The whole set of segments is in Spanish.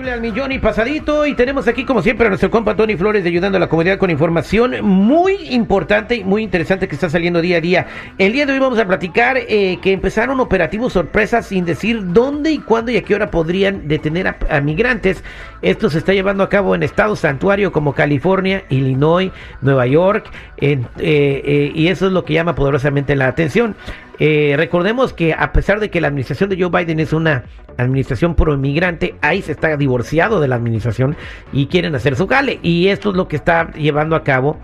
Al millón y pasadito y tenemos aquí como siempre a nuestro compa Tony Flores ayudando a la comunidad con información muy importante y muy interesante que está saliendo día a día. El día de hoy vamos a platicar eh, que empezaron operativos sorpresas sin decir dónde y cuándo y a qué hora podrían detener a, migrantes. Esto se está llevando a cabo en estados santuario como California, Illinois, Nueva York eh, eh, y eso es lo que llama poderosamente la atención. Eh, recordemos que a pesar de que la administración de Joe Biden es una administración pro inmigrante, ahí se está divorciado de la administración y quieren hacer su gale. Y esto es lo que está llevando a cabo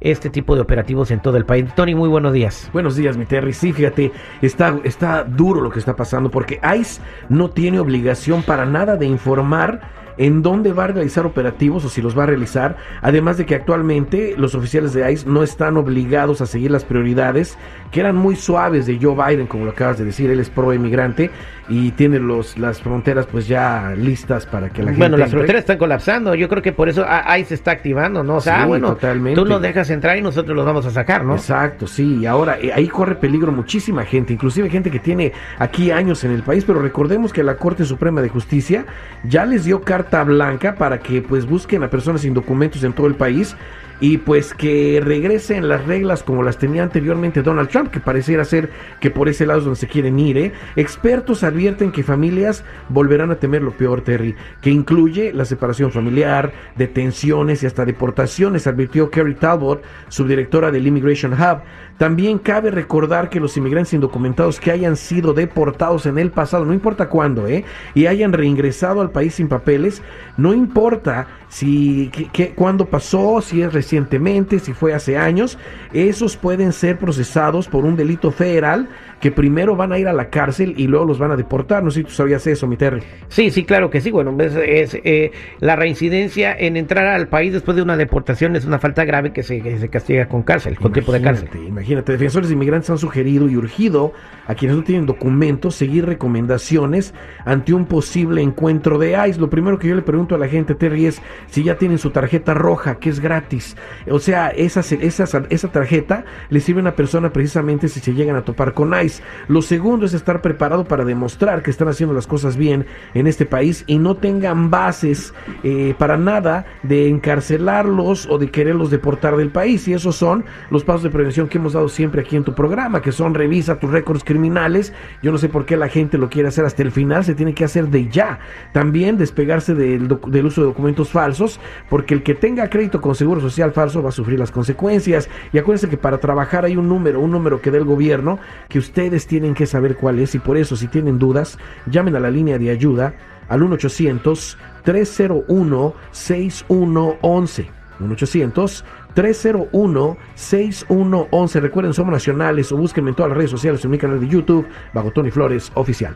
este tipo de operativos en todo el país. Tony, muy buenos días. Buenos días, mi Terry. Sí, fíjate, está, está duro lo que está pasando porque ICE no tiene obligación para nada de informar en dónde va a realizar operativos o si los va a realizar, además de que actualmente los oficiales de ICE no están obligados a seguir las prioridades que eran muy suaves de Joe Biden, como lo acabas de decir, él es pro emigrante y tiene los, las fronteras pues ya listas para que la gente Bueno, las entre. fronteras están colapsando. Yo creo que por eso a- ahí se está activando, ¿no? O sea, Sí, ah, bueno, totalmente. tú nos dejas entrar y nosotros los vamos a sacar, ¿no? Exacto, sí. Y ahora eh, ahí corre peligro muchísima gente, inclusive gente que tiene aquí años en el país, pero recordemos que la Corte Suprema de Justicia ya les dio carta blanca para que pues busquen a personas sin documentos en todo el país y pues que regresen las reglas como las tenía anteriormente Donald Trump, que pareciera ser que por ese lado es donde se quieren ir. ¿eh? Expertos advierten que familias volverán a temer lo peor, Terry, que incluye la separación familiar, detenciones y hasta deportaciones, advirtió Kerry Talbot, subdirectora del Immigration Hub. También cabe recordar que los inmigrantes indocumentados que hayan sido deportados en el pasado, no importa cuándo, ¿eh? y hayan reingresado al país sin papeles, no importa si qué- cuándo pasó, si es recientemente, si fue hace años, esos pueden ser procesados por un delito federal que primero van a ir a la cárcel y luego los van a deportar. No sé si tú sabías eso, mi Terry. Sí, sí, claro que sí. Bueno, es, es, eh, la reincidencia en entrar al país después de una deportación es una falta grave que se, que se castiga con cárcel, con tiempo de cárcel. Imagínate, Imagínate, defensores de inmigrantes han sugerido y urgido a quienes no tienen documentos seguir recomendaciones ante un posible encuentro de ICE. Lo primero que yo le pregunto a la gente, Terry, es si ya tienen su tarjeta roja, que es gratis. O sea, esa, esa, esa tarjeta le sirve a una persona precisamente si se llegan a topar con ICE. Lo segundo es estar preparado para demostrar que están haciendo las cosas bien en este país y no tengan bases eh, para nada de encarcelarlos o de quererlos deportar del país. Y esos son los pasos de prevención que hemos dado siempre aquí en tu programa, que son revisa tus récords criminales. Yo no sé por qué la gente lo quiere hacer hasta el final, se tiene que hacer de ya. También despegarse del, del uso de documentos falsos, porque el que tenga crédito con seguro social falso va a sufrir las consecuencias. Y acuérdense que para trabajar hay un número, un número que dé el gobierno, que ustedes tienen que saber cuál es. Y por eso, si tienen dudas, llamen a la línea de ayuda al 1 800 301 6111 1 800 301 6111 Recuerden, somos nacionales o búsquenme en todas las redes sociales en mi canal de YouTube, bajo Tony Flores Oficial.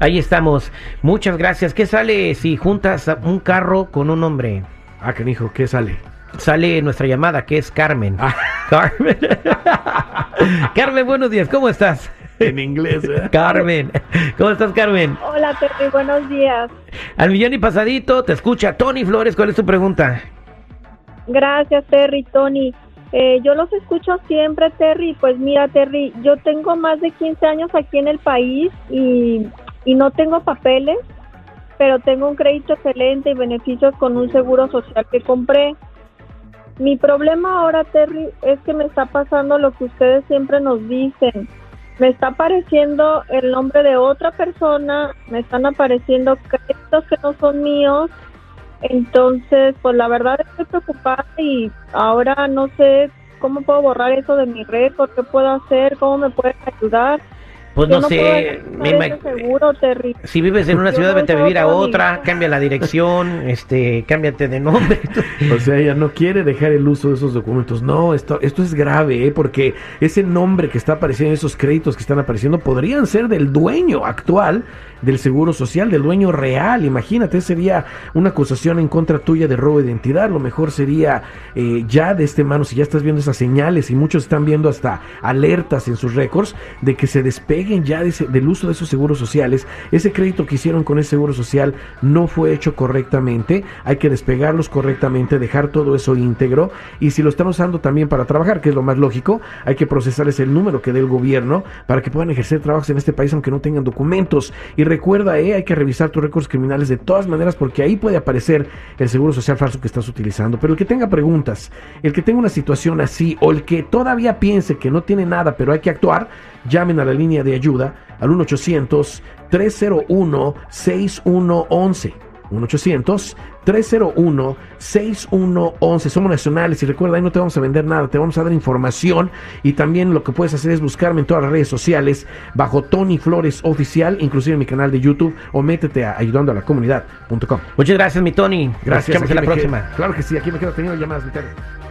Ahí estamos. Muchas gracias. ¿Qué sale si juntas un carro con un hombre? Ah, canijo, ¿qué sale? Sale nuestra llamada, que es Carmen. Ah. Carmen. Carmen, buenos días. ¿Cómo estás? En inglés, ¿eh? Carmen. ¿Cómo estás, Carmen? Hola, Terry, buenos días. Al millón y pasadito, te escucha Tony Flores. ¿Cuál es tu pregunta? Gracias, Terry, Tony. Eh, yo los escucho siempre, Terry. Pues mira, Terry, yo tengo más de 15 años aquí en el país y, y no tengo papeles, pero tengo un crédito excelente y beneficios con un seguro social que compré. Mi problema ahora, Terry, es que me está pasando lo que ustedes siempre nos dicen. Me está apareciendo el nombre de otra persona, me están apareciendo créditos que no son míos. Entonces, pues la verdad estoy preocupada y ahora no sé cómo puedo borrar eso de mi récord, qué puedo hacer, cómo me pueden ayudar. Pues no sé, me seguro, Terry. Si vives en una ciudad, voy vete a vivir a otra, cambia la dirección, este, cámbiate de nombre. O sea, ella no quiere dejar el uso de esos documentos. No, esto, esto es grave, ¿eh? porque ese nombre que está apareciendo, esos créditos que están apareciendo, podrían ser del dueño actual del Seguro Social, del dueño real. Imagínate, sería una acusación en contra tuya de robo de identidad. Lo mejor sería eh, ya de este mano, si ya estás viendo esas señales y muchos están viendo hasta alertas en sus récords de que se ya de ese- del uso de esos seguros sociales. Ese crédito que hicieron con ese seguro social no fue hecho correctamente. Hay que despegarlos correctamente, dejar todo eso íntegro. Y si lo están usando también para trabajar, que es lo más lógico, hay que procesarles el número que dé el gobierno para que puedan ejercer trabajos en este país aunque no tengan documentos. Y recuerda, eh, hay que revisar tus récords criminales de todas maneras porque ahí puede aparecer el seguro social falso que estás utilizando. Pero el que tenga preguntas, el que tenga una situación así o el que todavía piense que no tiene nada pero hay que actuar, llamen a la línea de ayuda al 1-800-301-6111. 1-800-301-6111. Somos nacionales y recuerda, ahí no te vamos a vender nada, te vamos a dar información y también lo que puedes hacer es buscarme en todas las redes sociales bajo Tony Flores Oficial, inclusive en mi canal de YouTube o métete a ayudando a la comunidad.com. Muchas gracias, mi Tony. Nos Gracias. aquí en la próxima. quedo- claro que sí, aquí me quedo teniendo llamadas. mi.